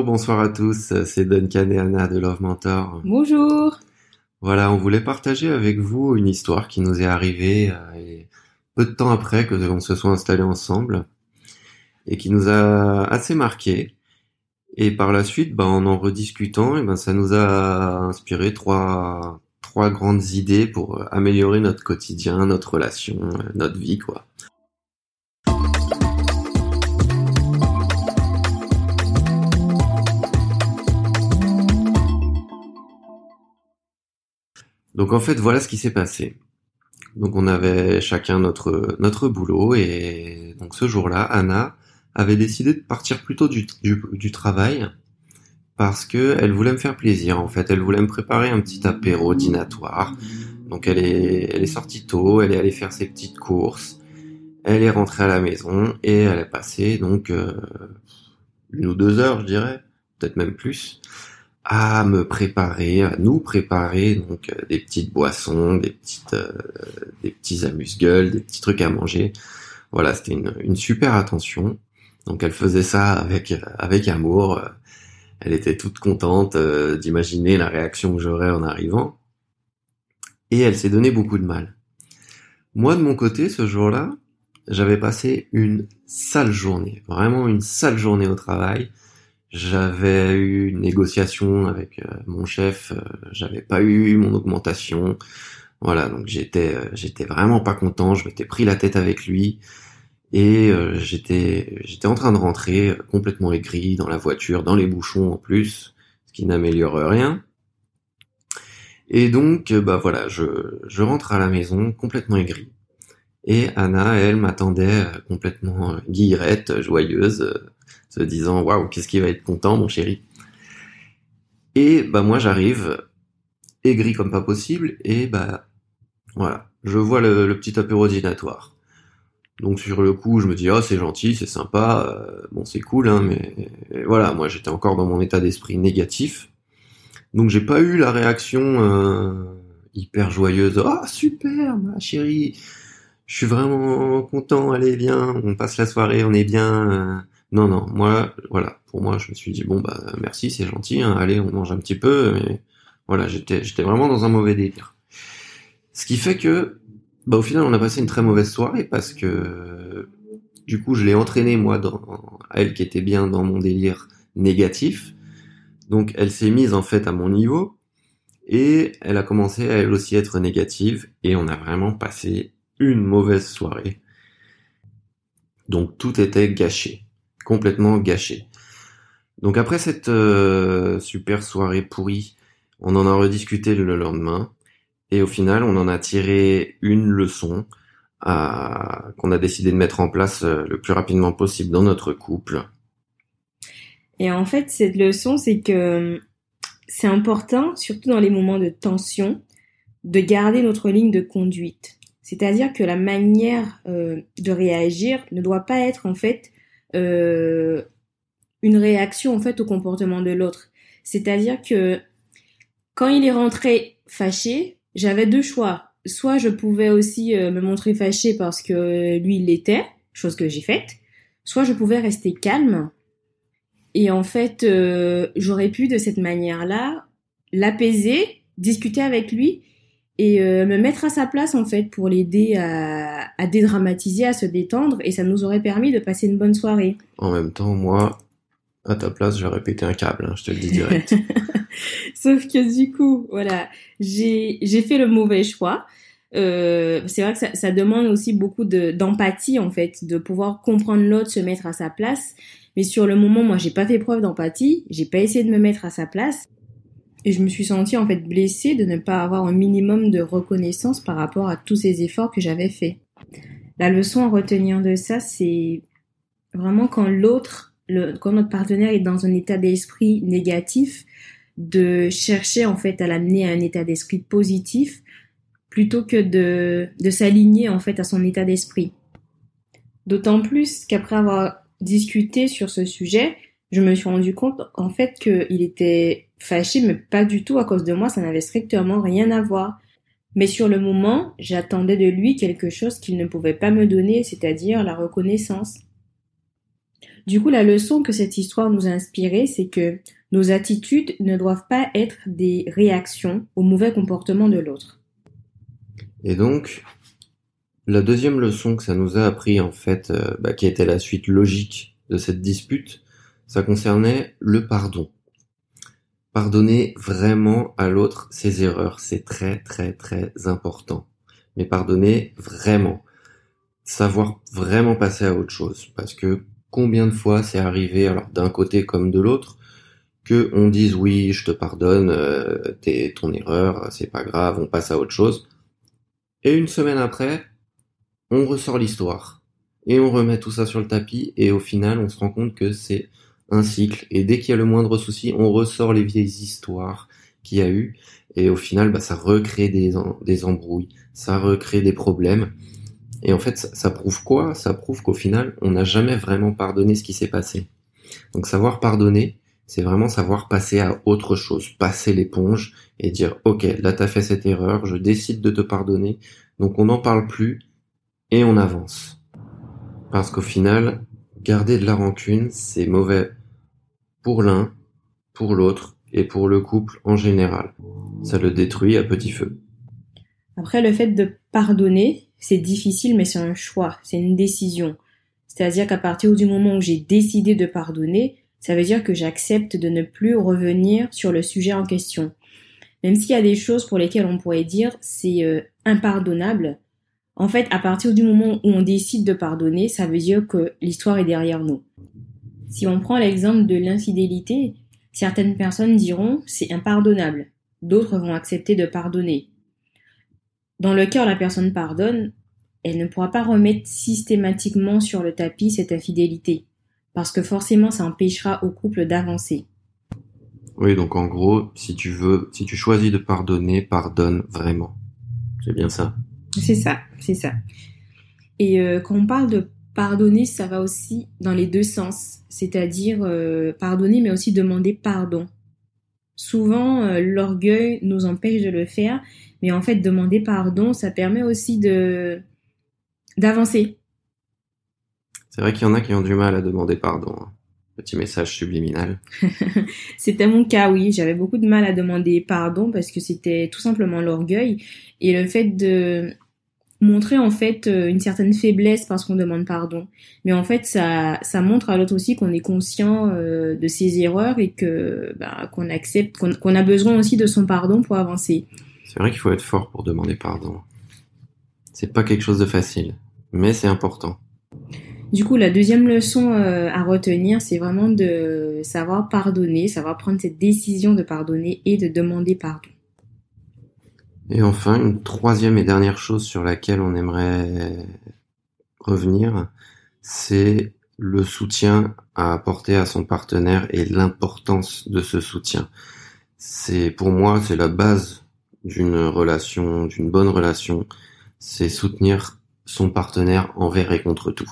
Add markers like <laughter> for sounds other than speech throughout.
Bonjour, bonsoir à tous, c'est Duncan et Anna de Love Mentor. Bonjour. Voilà, on voulait partager avec vous une histoire qui nous est arrivée euh, peu de temps après que l'on se soit installés ensemble et qui nous a assez marqué. Et par la suite, ben, en en rediscutant, et ben, ça nous a inspiré trois, trois grandes idées pour améliorer notre quotidien, notre relation, notre vie, quoi. Donc en fait, voilà ce qui s'est passé. Donc on avait chacun notre boulot et donc ce jour-là, Anna avait décidé de partir plutôt du, du, travail parce que elle voulait me faire plaisir. En fait, elle voulait me préparer un petit apéro dînatoire. Donc elle est elle est sortie tôt, elle est allée faire ses petites courses, elle est rentrée à la maison et elle a passé donc euh, une ou deux heures, je dirais, peut-être même plus, à me préparer, à nous préparer donc euh, des petites boissons, des petites, euh, des petits amuse-gueules, des petits trucs à manger. Voilà, c'était une, une, super attention. Donc elle faisait ça avec avec amour. Elle était toute contente euh, d'imaginer la réaction que j'aurais en arrivant. Et elle s'est donné beaucoup de mal. Moi de mon côté, ce jour-là, j'avais passé une sale journée, vraiment une sale journée au travail. J'avais eu une négociation avec euh, mon chef, euh, j'avais pas eu mon augmentation. Voilà, donc j'étais euh, j'étais vraiment pas content, je m'étais pris la tête avec lui et j'étais j'étais en train de rentrer complètement aigri dans la voiture, dans les bouchons en plus, ce qui n'améliore rien. Et donc bah voilà, je je rentre à la maison complètement aigri. Et Anna, elle, m'attendait complètement guillerette, joyeuse, se disant waouh, qu'est-ce qui va être content, mon chéri? Et bah moi j'arrive aigri comme pas possible et bah voilà, je vois le, petit apéro dînatoire. Donc sur le coup, je me dis oh c'est gentil, c'est sympa, euh, bon c'est cool hein, mais voilà, moi j'étais encore dans mon état d'esprit négatif. Donc j'ai pas eu la réaction euh, hyper joyeuse. Ah super, ma chérie, je suis vraiment content, allez viens, on passe la soirée, on est bien. Euh, non, non, moi, voilà, pour moi, je me suis dit bon bah merci, c'est gentil, hein, allez, on mange un petit peu, mais voilà, j'étais, j'étais vraiment dans un mauvais délire. Ce qui fait que, bah au final, on a passé une très mauvaise soirée parce que du coup, je l'ai entraînée moi dans elle qui était bien dans mon délire négatif. Donc, elle s'est mise en fait à mon niveau et elle a commencé à elle aussi être négative et on a vraiment passé une mauvaise soirée. Donc tout était gâché complètement gâché. Donc après cette euh, super soirée pourrie, on en a rediscuté le lendemain et au final on en a tiré une leçon qu'on a décidé de mettre en place euh, le plus rapidement possible dans notre couple. Et en fait cette leçon c'est que c'est important, surtout dans les moments de tension, de garder notre ligne de conduite. C'est-à-dire que la manière euh, de réagir ne doit pas être en fait euh, une réaction en fait au comportement de l'autre. C'est-à-dire que quand il est rentré fâché, j'avais deux choix. Soit je pouvais aussi euh, me montrer fâché parce que lui il l'était, chose que j'ai faite. Soit je pouvais rester calme. Et en fait, j'aurais pu de cette manière-là l'apaiser, discuter avec lui et euh, me mettre à sa place en fait pour l'aider à, à, dédramatiser, à se détendre et ça nous aurait permis de passer une bonne soirée. En même temps, moi, à ta place, j'aurais pété un câble, hein, je te le dis direct. <laughs> Sauf que du coup, voilà, j'ai fait le mauvais choix. Euh, c'est vrai que ça, ça, demande aussi beaucoup d'empathie en fait, de pouvoir comprendre l'autre, se mettre à sa place. Mais sur le moment, moi, j'ai pas fait preuve d'empathie, j'ai pas essayé de me mettre à sa place. Et je me suis sentie en fait blessée de ne pas avoir un minimum de reconnaissance par rapport à tous ces efforts que j'avais faits. La leçon à retenir de ça, c'est vraiment quand l'autre, quand notre partenaire est dans un état d'esprit négatif, de chercher en fait à l'amener à un état d'esprit positif plutôt que de, de s'aligner en fait à son état d'esprit. D'autant plus qu'après avoir discuté sur ce sujet, je me suis rendu compte en fait qu'il était fâché, mais pas du tout à cause de moi, ça n'avait strictement rien à voir. Mais sur le moment, j'attendais de lui quelque chose qu'il ne pouvait pas me donner, c'est-à-dire la reconnaissance. Du coup, la leçon que cette histoire nous a inspirée, c'est que nos attitudes ne doivent pas être des réactions au mauvais comportement de l'autre. Et donc, la deuxième leçon que ça nous a appris, en fait, euh, bah, qui était la suite logique de cette dispute, ça concernait le pardon. Pardonner vraiment à l'autre ses erreurs, c'est très très très important. Mais pardonner vraiment. Savoir vraiment passer à autre chose. Parce que combien de fois c'est arrivé, alors d'un côté comme de l'autre, que on dise oui, je te pardonne, euh, t'es ton erreur, c'est pas grave, on passe à autre chose. Et une semaine après, on ressort l'histoire et on remet tout ça sur le tapis et au final, on se rend compte que c'est un cycle et dès qu'il y a le moindre souci, on ressort les vieilles histoires qu'il y a eu et au final, bah, ça recrée des, des embrouilles, ça recrée des problèmes. Et en fait, ça, ça prouve quoi? Ça prouve qu'au final, on n'a jamais vraiment pardonné ce qui s'est passé. Donc savoir pardonner, c'est vraiment savoir passer à autre chose, passer l'éponge et dire ok, là t'as fait cette erreur, je décide de te pardonner, donc on n'en parle plus et on avance. Parce qu'au final, garder de la rancune, c'est mauvais pour l'un, pour l'autre et pour le couple en général. Ça le détruit à petit feu. Après, le fait de pardonner, c'est difficile, mais c'est un choix, c'est une décision. C'est-à-dire qu'à partir du moment où j'ai décidé de pardonner, ça veut dire que j'accepte de ne plus revenir sur le sujet en question. Même s'il y a des choses pour lesquelles on pourrait dire c'est euh, impardonnable, en fait, à partir du moment où on décide de pardonner, ça veut dire que l'histoire est derrière nous. Si on prend l'exemple de l'infidélité, certaines personnes diront c'est impardonnable, d'autres vont accepter de pardonner. Dans le cœur, la personne pardonne, elle ne pourra pas remettre systématiquement sur le tapis cette infidélité parce que forcément ça empêchera au couple d'avancer. Oui, donc en gros, si tu veux, si tu choisis de pardonner, pardonne vraiment. C'est bien ça? C'est ça, c'est ça. Et euh, quand on parle de pardonner, ça va aussi dans les deux sens, c'est-à-dire euh, pardonner, mais aussi demander pardon. Souvent, euh, l'orgueil nous empêche de le faire, mais en fait, demander pardon, ça permet aussi de d'avancer, c'est vrai qu'il y en a qui ont du mal à demander pardon. Hein. Petit message subliminal. <laughs> c'était mon cas, oui. J'avais beaucoup de mal à demander pardon parce que c'était tout simplement l'orgueil et le fait de montrer en fait euh, une certaine faiblesse parce qu'on demande pardon. Mais en fait, ça, ça montre à l'autre aussi qu'on est conscient euh, de ses erreurs et que bah, qu'on accepte, qu'on a besoin aussi de son pardon pour avancer. C'est vrai qu'il faut être fort pour demander pardon. C'est pas quelque chose de facile, mais c'est important. Du coup, la deuxième leçon euh, à retenir, c'est vraiment de savoir pardonner, savoir prendre cette décision de pardonner et de demander pardon. Et enfin, une troisième et dernière chose sur laquelle on aimerait revenir, c'est le soutien à apporter à son partenaire et l'importance de ce soutien. C'est pour moi, c'est la base d'une relation, d'une bonne relation, c'est soutenir son partenaire envers et contre tout.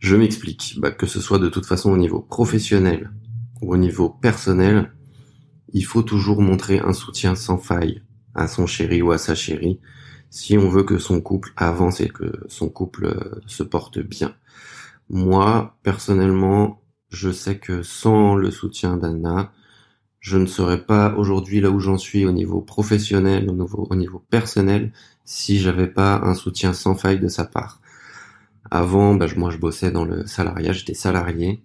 Je m'explique. Bah, que ce soit de toute façon au niveau professionnel ou au niveau personnel, il faut toujours montrer un soutien sans faille à son chéri ou à sa chérie si on veut que son couple avance et que son couple euh, se porte bien. Moi, personnellement, je sais que sans le soutien d'Anna, je ne serais pas aujourd'hui là où j'en suis au niveau professionnel, au niveau, au niveau personnel, si j'avais pas un soutien sans faille de sa part. Avant, bah, moi je bossais dans le salariat, j'étais salarié.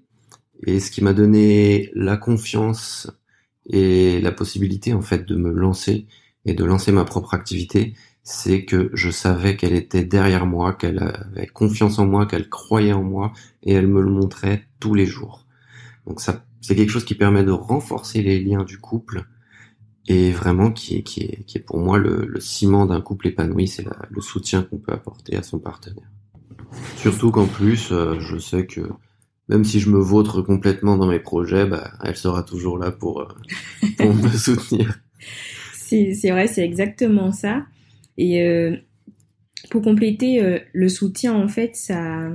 Et ce qui m'a donné la confiance et la possibilité en fait de me lancer et de lancer ma propre activité, c'est que je savais qu'elle était derrière moi, qu'elle avait confiance en moi, qu'elle croyait en moi et elle me le montrait tous les jours. Donc ça, c'est quelque chose qui permet de renforcer les liens du couple et vraiment qui est, qui est, qui est pour moi le, ciment d'un couple épanoui, c'est le soutien qu'on peut apporter à son partenaire. Surtout qu'en plus, euh, je sais que même si je me vautre complètement dans mes projets, bah, elle sera toujours là pour, euh, pour <laughs> me soutenir. C'est vrai, c'est exactement ça. Et euh, pour compléter, le soutien, en fait, ça,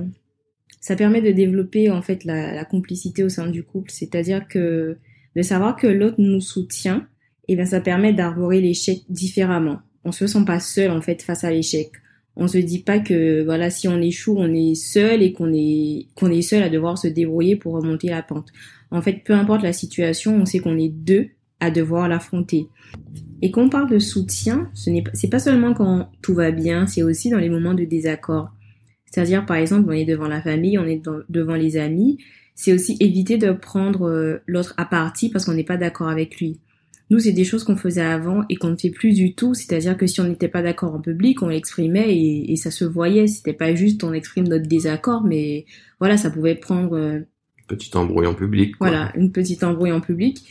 ça permet de développer en fait la, la complicité au sein du couple. C'est-à-dire que de savoir que l'autre nous soutient, et eh bien ça permet d'arborer l'échec différemment. On se sent pas seul en fait face à l'échec On se dit pas que voilà si on échoue on est seul et qu'on est qu'on est seul à devoir se débrouiller pour remonter la pente. En fait, peu importe la situation, on sait qu'on est deux à devoir l'affronter. Et quand on parle de soutien, ce n'est c'est pas seulement quand tout va bien, c'est aussi dans les moments de désaccord. C'est-à-dire par exemple, on est devant la famille, on est devant les amis, c'est aussi éviter de prendre euh, l'autre à partie parce qu'on n'est pas d'accord avec lui. Nous, c'est des choses qu'on faisait avant et qu'on ne fait plus du tout. C'est-à-dire que si on n'était pas d'accord en public, on l'exprimait et, ça se voyait. C'était pas juste on exprime notre désaccord, mais voilà, ça pouvait prendre. Euh, Petite embrouille en public. Voilà, une petite embrouille en public.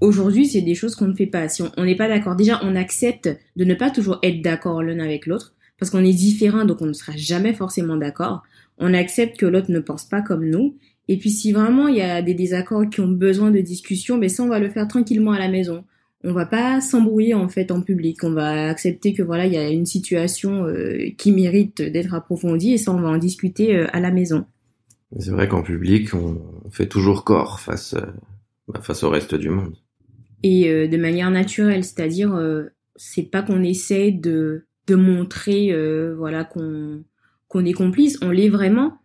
Aujourd'hui, c'est des choses qu'on ne fait pas. Si on n'est pas d'accord, déjà, on accepte de ne pas toujours être d'accord l'un avec l'autre parce qu'on est différent, donc on ne sera jamais forcément d'accord. On accepte que l'autre ne pense pas comme nous. Et puis, si vraiment il y a des désaccords qui ont besoin de discussion, ben ça, on va le faire tranquillement à la maison on va pas s'embrouiller en fait en public. On va accepter que voilà, il y a une situation euh, qui mérite d'être approfondie et ça, on va en discuter euh, à la maison. C'est vrai qu'en public, on fait toujours corps face, euh, bah, face au reste du monde. Et de manière naturelle, c'est-à-dire, c'est pas qu'on essaie de, de montrer, voilà, qu'on qu'on est complice. On l'est vraiment,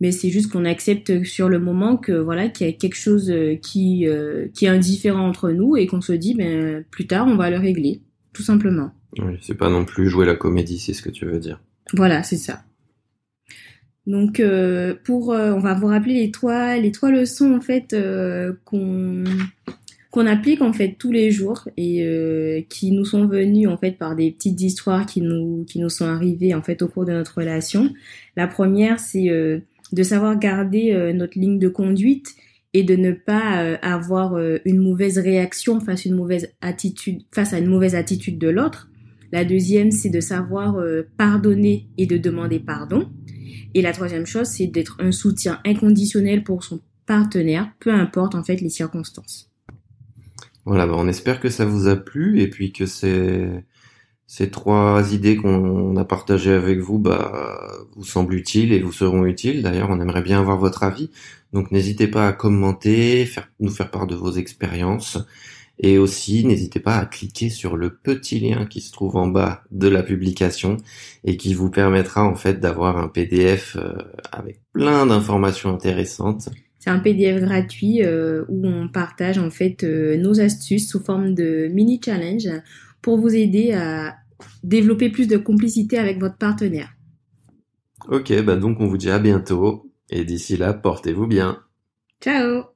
mais c'est juste qu'on accepte sur le moment que voilà qu'il y a quelque chose euh, qui euh, qui est indifférent entre nous et qu'on se dit ben plus tard on va le régler tout simplement. Oui, c'est pas non plus jouer la comédie, c'est ce que tu veux dire. Voilà, c'est ça. Donc euh, pour on va vous rappeler les trois les trois leçons en fait qu'on qu'on applique en fait tous les jours et qui nous sont venues en fait par des petites histoires qui nous qui nous sont arrivées en fait au cours de notre relation. La première c'est de savoir garder euh, notre ligne de conduite et de ne pas euh, avoir euh, une mauvaise réaction face à une mauvaise attitude face à une mauvaise attitude de l'autre. La deuxième, c'est de savoir pardonner et de demander pardon. Et la troisième chose, c'est d'être un soutien inconditionnel pour son partenaire, peu importe en fait les circonstances. Voilà, bah on espère que ça vous a plu et puis que c'est ces trois idées qu'on a partagées avec vous bah, vous semblent utiles et vous seront utiles. D'ailleurs, on aimerait bien avoir votre avis. Donc n'hésitez pas à commenter, faire, nous faire part de vos expériences. Et aussi, n'hésitez pas à cliquer sur le petit lien qui se trouve en bas de la publication et qui vous permettra en fait d'avoir un PDF euh, avec plein d'informations intéressantes. C'est un PDF gratuit euh, où on partage en fait euh, nos astuces sous forme de mini challenge pour vous aider à développer plus de complicité avec votre partenaire. Ok, bah donc on vous dit à bientôt et d'ici là, portez-vous bien. Ciao